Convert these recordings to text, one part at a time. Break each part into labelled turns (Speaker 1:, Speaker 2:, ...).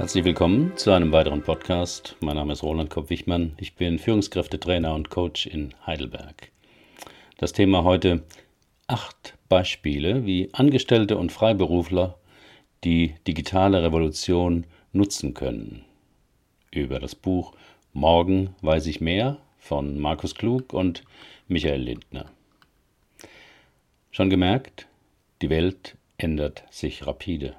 Speaker 1: Herzlich willkommen zu einem weiteren Podcast. Mein Name ist Roland Kopp-Wichmann. Ich bin Führungskräftetrainer und Coach in Heidelberg. Das Thema heute acht Beispiele, wie Angestellte und Freiberufler die digitale Revolution nutzen können. Über das Buch Morgen weiß ich mehr von Markus Klug und Michael Lindner. Schon gemerkt, die Welt ändert sich rapide.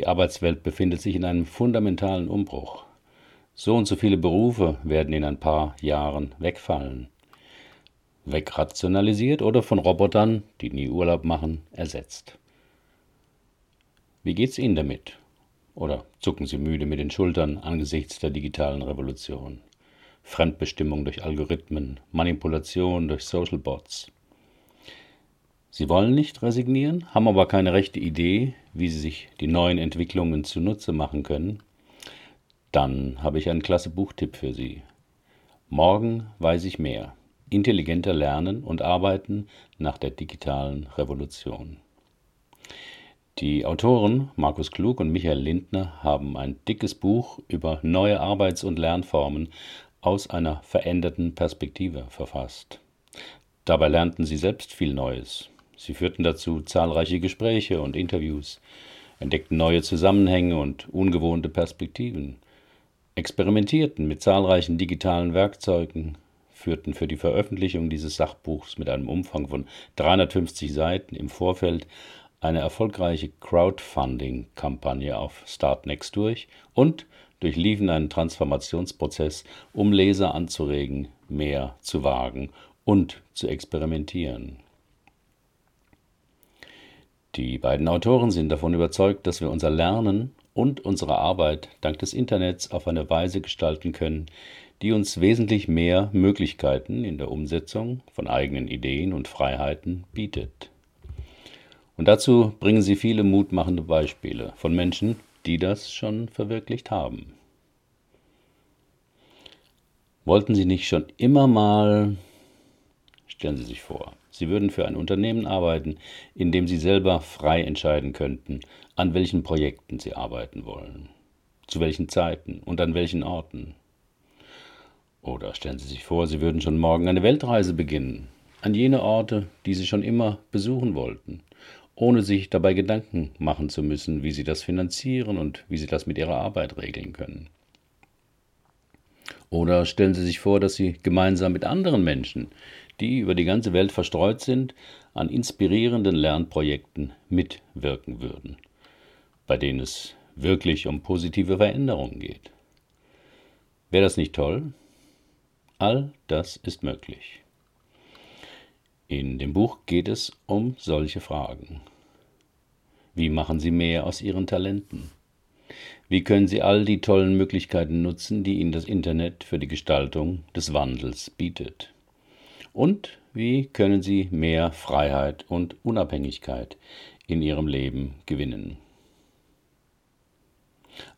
Speaker 1: Die Arbeitswelt befindet sich in einem fundamentalen Umbruch. So und so viele Berufe werden in ein paar Jahren wegfallen. Wegrationalisiert oder von Robotern, die nie Urlaub machen, ersetzt. Wie geht's Ihnen damit? Oder zucken Sie müde mit den Schultern angesichts der digitalen Revolution? Fremdbestimmung durch Algorithmen, Manipulation durch Social Bots. Sie wollen nicht resignieren, haben aber keine rechte Idee, wie sie sich die neuen Entwicklungen zunutze machen können. Dann habe ich einen klasse Buchtipp für Sie. Morgen weiß ich mehr. Intelligenter lernen und arbeiten nach der digitalen Revolution. Die Autoren Markus Klug und Michael Lindner haben ein dickes Buch über neue Arbeits- und Lernformen aus einer veränderten Perspektive verfasst. Dabei lernten sie selbst viel Neues. Sie führten dazu zahlreiche Gespräche und Interviews, entdeckten neue Zusammenhänge und ungewohnte Perspektiven, experimentierten mit zahlreichen digitalen Werkzeugen, führten für die Veröffentlichung dieses Sachbuchs mit einem Umfang von 350 Seiten im Vorfeld eine erfolgreiche Crowdfunding-Kampagne auf Startnext durch und durchliefen einen Transformationsprozess, um Leser anzuregen, mehr zu wagen und zu experimentieren. Die beiden Autoren sind davon überzeugt, dass wir unser Lernen und unsere Arbeit dank des Internets auf eine Weise gestalten können, die uns wesentlich mehr Möglichkeiten in der Umsetzung von eigenen Ideen und Freiheiten bietet. Und dazu bringen sie viele mutmachende Beispiele von Menschen, die das schon verwirklicht haben. Wollten Sie nicht schon immer mal, stellen Sie sich vor, Sie würden für ein Unternehmen arbeiten, in dem Sie selber frei entscheiden könnten, an welchen Projekten Sie arbeiten wollen, zu welchen Zeiten und an welchen Orten. Oder stellen Sie sich vor, Sie würden schon morgen eine Weltreise beginnen, an jene Orte, die Sie schon immer besuchen wollten, ohne sich dabei Gedanken machen zu müssen, wie Sie das finanzieren und wie Sie das mit Ihrer Arbeit regeln können. Oder stellen Sie sich vor, dass Sie gemeinsam mit anderen Menschen, die über die ganze Welt verstreut sind, an inspirierenden Lernprojekten mitwirken würden, bei denen es wirklich um positive Veränderungen geht. Wäre das nicht toll? All das ist möglich. In dem Buch geht es um solche Fragen. Wie machen Sie mehr aus Ihren Talenten? Wie können Sie all die tollen Möglichkeiten nutzen, die Ihnen das Internet für die Gestaltung des Wandels bietet? Und wie können Sie mehr Freiheit und Unabhängigkeit in Ihrem Leben gewinnen?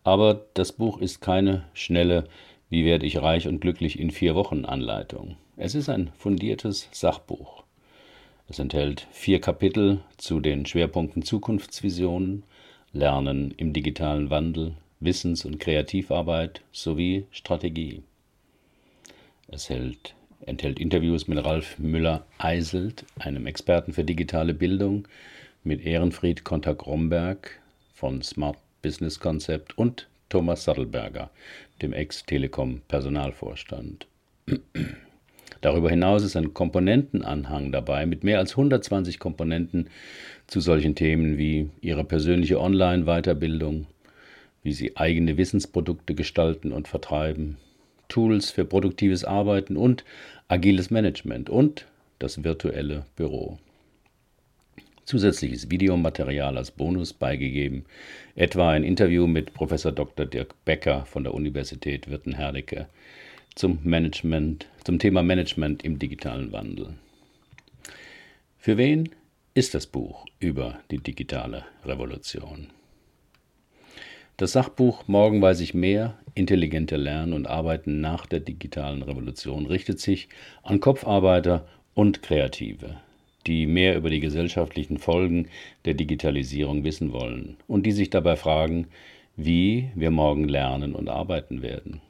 Speaker 1: Aber das Buch ist keine schnelle Wie werde ich reich und glücklich in vier Wochen Anleitung. Es ist ein fundiertes Sachbuch. Es enthält vier Kapitel zu den Schwerpunkten Zukunftsvisionen, Lernen im digitalen Wandel, Wissens- und Kreativarbeit sowie Strategie. Es hält enthält Interviews mit Ralf Müller-Eiselt, einem Experten für digitale Bildung, mit Ehrenfried Kontak-Romberg von Smart Business Concept und Thomas Sattelberger, dem Ex-Telekom-Personalvorstand. Darüber hinaus ist ein Komponentenanhang dabei mit mehr als 120 Komponenten zu solchen Themen wie Ihre persönliche Online-Weiterbildung, wie Sie eigene Wissensprodukte gestalten und vertreiben, Tools für produktives Arbeiten und agiles Management und das virtuelle Büro. Zusätzliches Videomaterial als Bonus beigegeben, etwa ein Interview mit Professor Dr. Dirk Becker von der Universität Wirten-Herdecke zum Management, zum Thema Management im digitalen Wandel. Für wen ist das Buch über die digitale Revolution? Das Sachbuch Morgen weiß ich mehr, intelligente Lernen und Arbeiten nach der digitalen Revolution richtet sich an Kopfarbeiter und Kreative, die mehr über die gesellschaftlichen Folgen der Digitalisierung wissen wollen und die sich dabei fragen, wie wir morgen lernen und arbeiten werden.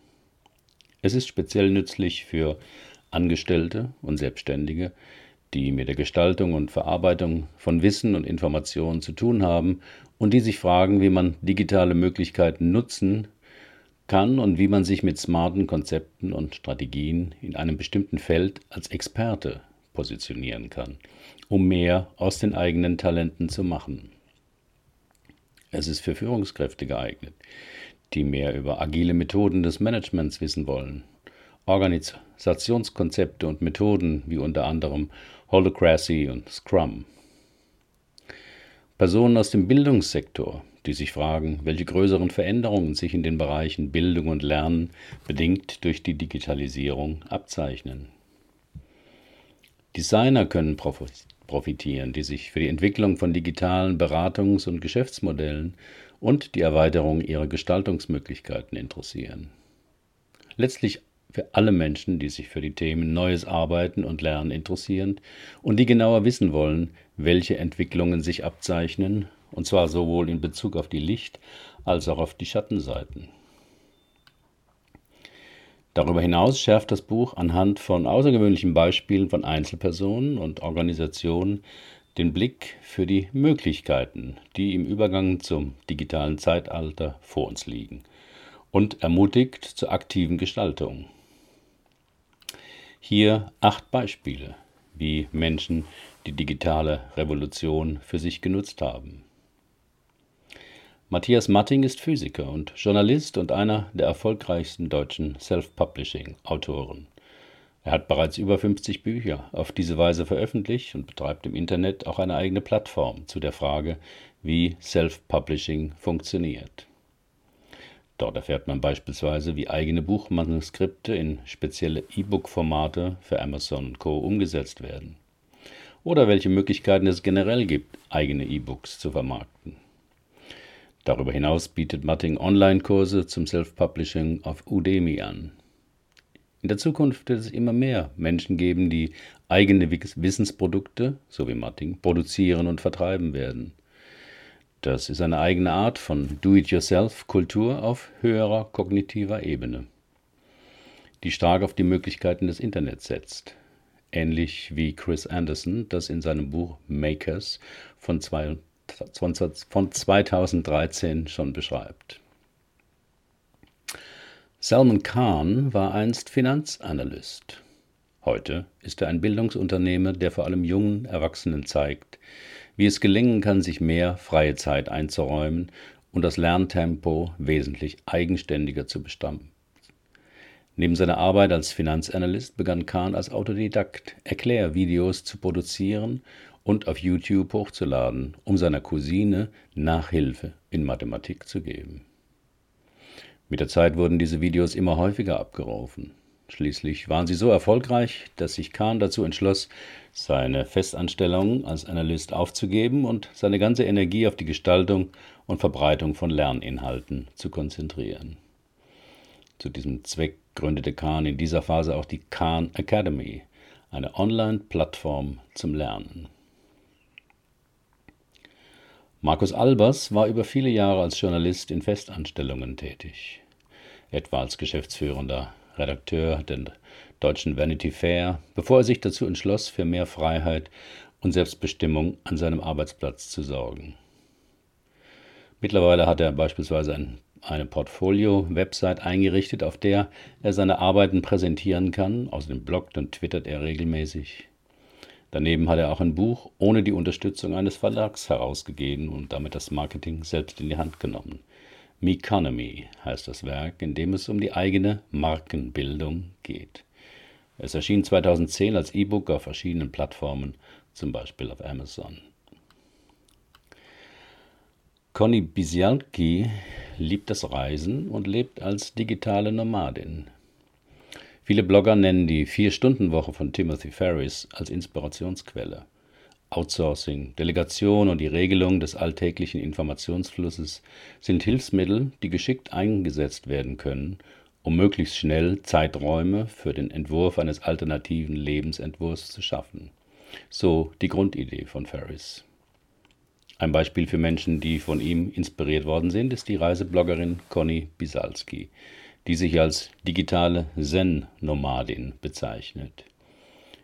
Speaker 1: Es ist speziell nützlich für Angestellte und Selbstständige, die mit der Gestaltung und Verarbeitung von Wissen und Informationen zu tun haben und die sich fragen, wie man digitale Möglichkeiten nutzen kann und wie man sich mit smarten Konzepten und Strategien in einem bestimmten Feld als Experte positionieren kann, um mehr aus den eigenen Talenten zu machen. Es ist für Führungskräfte geeignet, die mehr über agile Methoden des Managements wissen wollen, Organisationskonzepte und Methoden wie unter anderem Holocracy und Scrum. Personen aus dem Bildungssektor, die sich fragen, welche größeren Veränderungen sich in den Bereichen Bildung und Lernen bedingt durch die Digitalisierung abzeichnen. Designer können profitieren, die sich für die Entwicklung von digitalen Beratungs- und Geschäftsmodellen und die Erweiterung ihrer Gestaltungsmöglichkeiten interessieren. Letztlich für alle Menschen, die sich für die Themen Neues Arbeiten und Lernen interessieren und die genauer wissen wollen, welche Entwicklungen sich abzeichnen, und zwar sowohl in Bezug auf die Licht- als auch auf die Schattenseiten. Darüber hinaus schärft das Buch anhand von außergewöhnlichen Beispielen von Einzelpersonen und Organisationen den Blick für die Möglichkeiten, die im Übergang zum digitalen Zeitalter vor uns liegen und ermutigt zur aktiven Gestaltung. Hier acht Beispiele, wie Menschen die digitale Revolution für sich genutzt haben. Matthias Matting ist Physiker und Journalist und einer der erfolgreichsten deutschen Self-Publishing-Autoren. Er hat bereits über 50 Bücher auf diese Weise veröffentlicht und betreibt im Internet auch eine eigene Plattform zu der Frage, wie Self-Publishing funktioniert. Dort erfährt man beispielsweise, wie eigene Buchmanuskripte in spezielle E-Book-Formate für Amazon Co. umgesetzt werden. Oder welche Möglichkeiten es generell gibt, eigene E-Books zu vermarkten. Darüber hinaus bietet Matting Online-Kurse zum Self-Publishing auf Udemy an. In der Zukunft wird es immer mehr Menschen geben, die eigene Wissensprodukte, so wie Matting, produzieren und vertreiben werden. Das ist eine eigene Art von Do-it-yourself-Kultur auf höherer kognitiver Ebene, die stark auf die Möglichkeiten des Internets setzt. Ähnlich wie Chris Anderson das in seinem Buch Makers von, zwei, von 2013 schon beschreibt. Salman Khan war einst Finanzanalyst. Heute ist er ein Bildungsunternehmer, der vor allem jungen Erwachsenen zeigt, wie es gelingen kann, sich mehr freie Zeit einzuräumen und das Lerntempo wesentlich eigenständiger zu bestammen. Neben seiner Arbeit als Finanzanalyst begann Kahn als Autodidakt Erklärvideos zu produzieren und auf YouTube hochzuladen, um seiner Cousine Nachhilfe in Mathematik zu geben. Mit der Zeit wurden diese Videos immer häufiger abgerufen. Schließlich waren sie so erfolgreich, dass sich Kahn dazu entschloss, seine Festanstellung als Analyst aufzugeben und seine ganze Energie auf die Gestaltung und Verbreitung von Lerninhalten zu konzentrieren. Zu diesem Zweck gründete Kahn in dieser Phase auch die Kahn Academy, eine Online-Plattform zum Lernen. Markus Albers war über viele Jahre als Journalist in Festanstellungen tätig, etwa als geschäftsführender Redakteur der deutschen Vanity Fair, bevor er sich dazu entschloss, für mehr Freiheit und Selbstbestimmung an seinem Arbeitsplatz zu sorgen. Mittlerweile hat er beispielsweise ein, eine Portfolio-Website eingerichtet, auf der er seine Arbeiten präsentieren kann. Außerdem bloggt und twittert er regelmäßig. Daneben hat er auch ein Buch ohne die Unterstützung eines Verlags herausgegeben und damit das Marketing selbst in die Hand genommen. Meconomy heißt das Werk, in dem es um die eigene Markenbildung geht. Es erschien 2010 als E-Book auf verschiedenen Plattformen, zum Beispiel auf Amazon. Conny Bisialki liebt das Reisen und lebt als digitale Nomadin. Viele Blogger nennen die Vier-Stunden-Woche von Timothy Ferris als Inspirationsquelle. Outsourcing, Delegation und die Regelung des alltäglichen Informationsflusses sind Hilfsmittel, die geschickt eingesetzt werden können, um möglichst schnell Zeiträume für den Entwurf eines alternativen Lebensentwurfs zu schaffen. So die Grundidee von Ferris. Ein Beispiel für Menschen, die von ihm inspiriert worden sind, ist die Reisebloggerin Conny Bisalski, die sich als digitale Zen-Nomadin bezeichnet.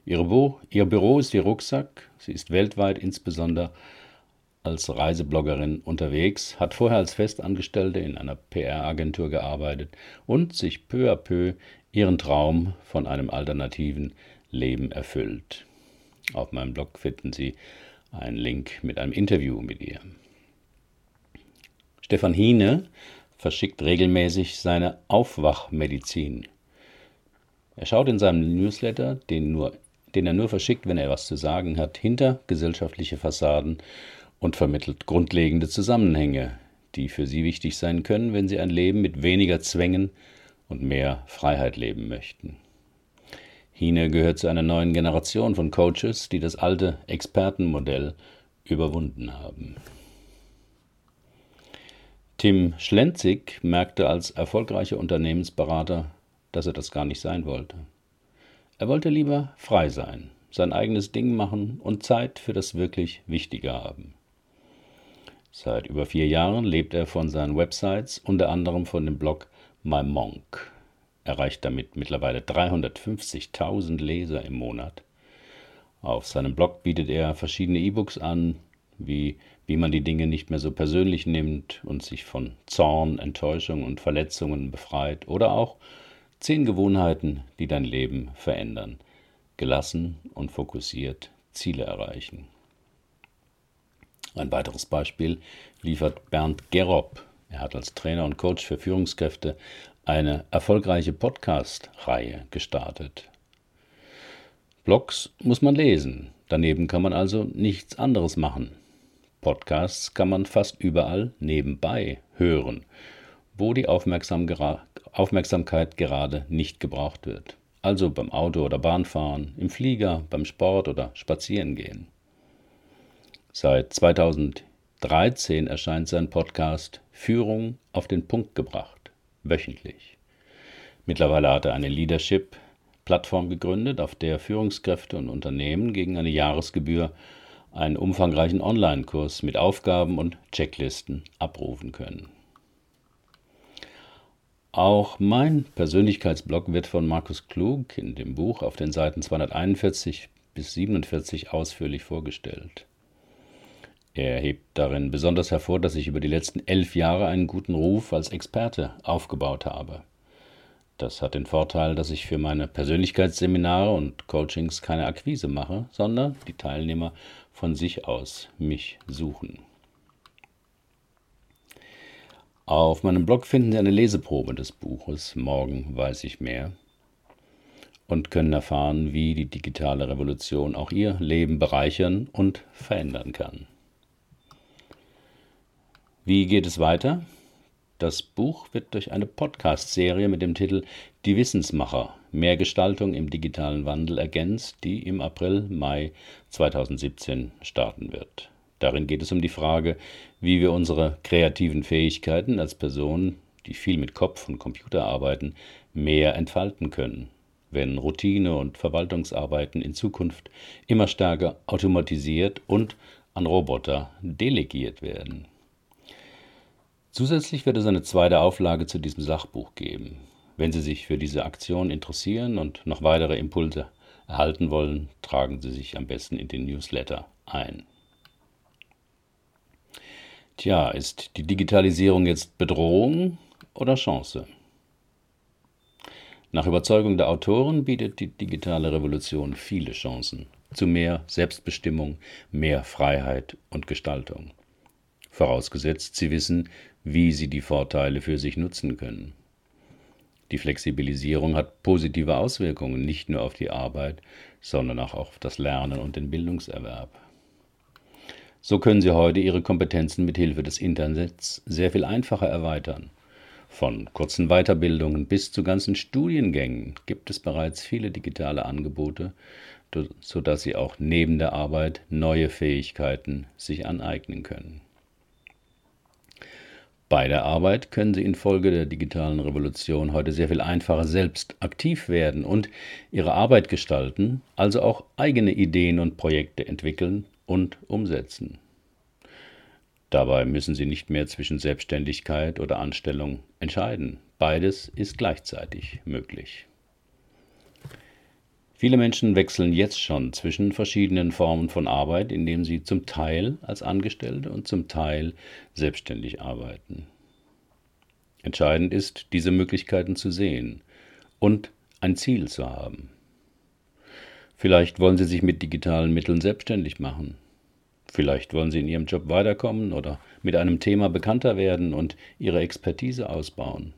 Speaker 1: Ihr Büro, ihr Büro ist ihr Rucksack. Sie ist weltweit insbesondere als Reisebloggerin unterwegs, hat vorher als Festangestellte in einer PR-Agentur gearbeitet und sich peu à peu ihren Traum von einem alternativen Leben erfüllt. Auf meinem Blog finden Sie einen Link mit einem Interview mit ihr. Stefan Hiene verschickt regelmäßig seine Aufwachmedizin. Er schaut in seinem Newsletter, den, nur, den er nur verschickt, wenn er was zu sagen hat, hinter gesellschaftliche Fassaden und vermittelt grundlegende Zusammenhänge, die für Sie wichtig sein können, wenn Sie ein Leben mit weniger Zwängen und mehr Freiheit leben möchten. Hine gehört zu einer neuen Generation von Coaches, die das alte Expertenmodell überwunden haben. Tim Schlenzig merkte als erfolgreicher Unternehmensberater, dass er das gar nicht sein wollte. Er wollte lieber frei sein, sein eigenes Ding machen und Zeit für das wirklich Wichtige haben. Seit über vier Jahren lebt er von seinen Websites, unter anderem von dem Blog My Monk erreicht damit mittlerweile 350.000 Leser im Monat. Auf seinem Blog bietet er verschiedene E-Books an, wie wie man die Dinge nicht mehr so persönlich nimmt und sich von Zorn, Enttäuschung und Verletzungen befreit oder auch zehn Gewohnheiten, die dein Leben verändern. Gelassen und fokussiert Ziele erreichen. Ein weiteres Beispiel liefert Bernd Gerob. Er hat als Trainer und Coach für Führungskräfte eine erfolgreiche Podcast-Reihe gestartet. Blogs muss man lesen, daneben kann man also nichts anderes machen. Podcasts kann man fast überall nebenbei hören, wo die Aufmerksam gera Aufmerksamkeit gerade nicht gebraucht wird. Also beim Auto oder Bahnfahren, im Flieger, beim Sport oder Spazierengehen. Seit 2013 erscheint sein Podcast Führung auf den Punkt gebracht wöchentlich. Mittlerweile hat er eine Leadership-Plattform gegründet, auf der Führungskräfte und Unternehmen gegen eine Jahresgebühr einen umfangreichen Online-Kurs mit Aufgaben und Checklisten abrufen können. Auch mein Persönlichkeitsblog wird von Markus Klug in dem Buch auf den Seiten 241 bis 47 ausführlich vorgestellt. Er hebt darin besonders hervor, dass ich über die letzten elf Jahre einen guten Ruf als Experte aufgebaut habe. Das hat den Vorteil, dass ich für meine Persönlichkeitsseminare und Coachings keine Akquise mache, sondern die Teilnehmer von sich aus mich suchen. Auf meinem Blog finden Sie eine Leseprobe des Buches Morgen weiß ich mehr und können erfahren, wie die digitale Revolution auch Ihr Leben bereichern und verändern kann. Wie geht es weiter? Das Buch wird durch eine Podcast-Serie mit dem Titel Die Wissensmacher mehr Gestaltung im digitalen Wandel ergänzt, die im April, Mai 2017 starten wird. Darin geht es um die Frage, wie wir unsere kreativen Fähigkeiten als Personen, die viel mit Kopf und Computer arbeiten, mehr entfalten können, wenn Routine und Verwaltungsarbeiten in Zukunft immer stärker automatisiert und an Roboter delegiert werden. Zusätzlich wird es eine zweite Auflage zu diesem Sachbuch geben. Wenn Sie sich für diese Aktion interessieren und noch weitere Impulse erhalten wollen, tragen Sie sich am besten in den Newsletter ein. Tja, ist die Digitalisierung jetzt Bedrohung oder Chance? Nach Überzeugung der Autoren bietet die digitale Revolution viele Chancen zu mehr Selbstbestimmung, mehr Freiheit und Gestaltung. Vorausgesetzt, Sie wissen, wie sie die Vorteile für sich nutzen können. Die Flexibilisierung hat positive Auswirkungen nicht nur auf die Arbeit, sondern auch auf das Lernen und den Bildungserwerb. So können Sie heute Ihre Kompetenzen mit Hilfe des Internets sehr viel einfacher erweitern. Von kurzen Weiterbildungen bis zu ganzen Studiengängen gibt es bereits viele digitale Angebote, sodass Sie auch neben der Arbeit neue Fähigkeiten sich aneignen können. Bei der Arbeit können Sie infolge der digitalen Revolution heute sehr viel einfacher selbst aktiv werden und Ihre Arbeit gestalten, also auch eigene Ideen und Projekte entwickeln und umsetzen. Dabei müssen Sie nicht mehr zwischen Selbstständigkeit oder Anstellung entscheiden. Beides ist gleichzeitig möglich. Viele Menschen wechseln jetzt schon zwischen verschiedenen Formen von Arbeit, indem sie zum Teil als Angestellte und zum Teil selbstständig arbeiten. Entscheidend ist, diese Möglichkeiten zu sehen und ein Ziel zu haben. Vielleicht wollen Sie sich mit digitalen Mitteln selbstständig machen. Vielleicht wollen Sie in Ihrem Job weiterkommen oder mit einem Thema bekannter werden und Ihre Expertise ausbauen.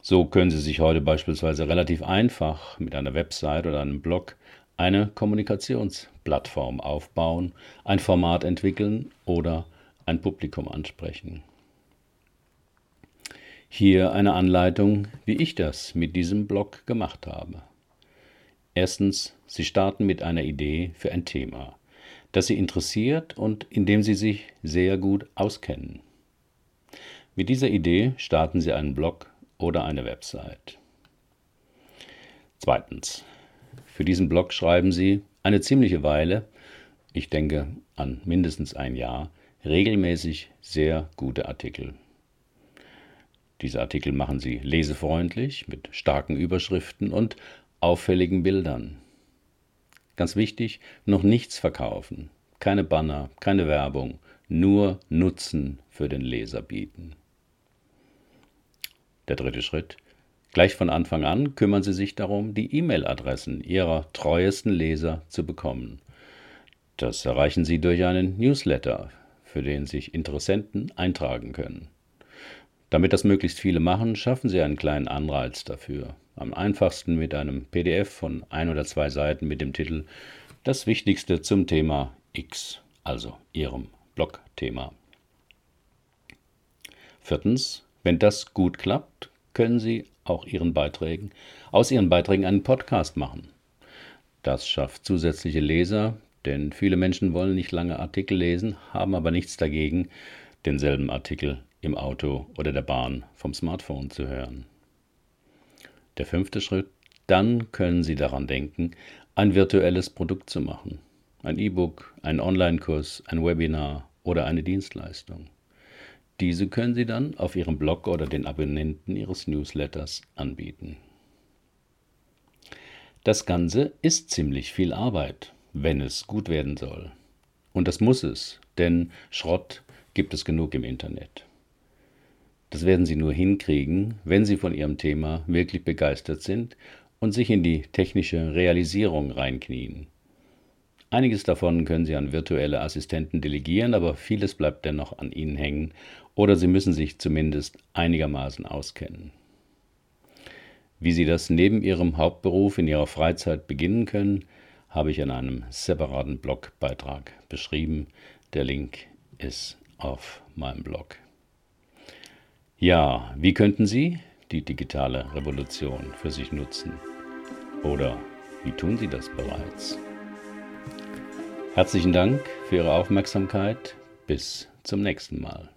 Speaker 1: So können Sie sich heute beispielsweise relativ einfach mit einer Website oder einem Blog eine Kommunikationsplattform aufbauen, ein Format entwickeln oder ein Publikum ansprechen. Hier eine Anleitung, wie ich das mit diesem Blog gemacht habe. Erstens, Sie starten mit einer Idee für ein Thema, das Sie interessiert und in dem Sie sich sehr gut auskennen. Mit dieser Idee starten Sie einen Blog oder eine Website. Zweitens. Für diesen Blog schreiben Sie eine ziemliche Weile, ich denke an mindestens ein Jahr, regelmäßig sehr gute Artikel. Diese Artikel machen Sie lesefreundlich mit starken Überschriften und auffälligen Bildern. Ganz wichtig, noch nichts verkaufen, keine Banner, keine Werbung, nur Nutzen für den Leser bieten. Der dritte Schritt. Gleich von Anfang an kümmern Sie sich darum, die E-Mail-Adressen Ihrer treuesten Leser zu bekommen. Das erreichen Sie durch einen Newsletter, für den sich Interessenten eintragen können. Damit das möglichst viele machen, schaffen Sie einen kleinen Anreiz dafür. Am einfachsten mit einem PDF von ein oder zwei Seiten mit dem Titel Das Wichtigste zum Thema X, also Ihrem Blog-Thema. Viertens, wenn das gut klappt, können Sie auch Ihren Beiträgen, aus Ihren Beiträgen einen Podcast machen. Das schafft zusätzliche Leser, denn viele Menschen wollen nicht lange Artikel lesen, haben aber nichts dagegen, denselben Artikel im Auto oder der Bahn vom Smartphone zu hören. Der fünfte Schritt, dann können Sie daran denken, ein virtuelles Produkt zu machen. Ein E-Book, ein Online-Kurs, ein Webinar oder eine Dienstleistung. Diese können Sie dann auf Ihrem Blog oder den Abonnenten Ihres Newsletters anbieten. Das Ganze ist ziemlich viel Arbeit, wenn es gut werden soll. Und das muss es, denn Schrott gibt es genug im Internet. Das werden Sie nur hinkriegen, wenn Sie von Ihrem Thema wirklich begeistert sind und sich in die technische Realisierung reinknien. Einiges davon können Sie an virtuelle Assistenten delegieren, aber vieles bleibt dennoch an Ihnen hängen oder Sie müssen sich zumindest einigermaßen auskennen. Wie Sie das neben Ihrem Hauptberuf in Ihrer Freizeit beginnen können, habe ich in einem separaten Blogbeitrag beschrieben. Der Link ist auf meinem Blog. Ja, wie könnten Sie die digitale Revolution für sich nutzen? Oder wie tun Sie das bereits? Herzlichen Dank für Ihre Aufmerksamkeit. Bis zum nächsten Mal.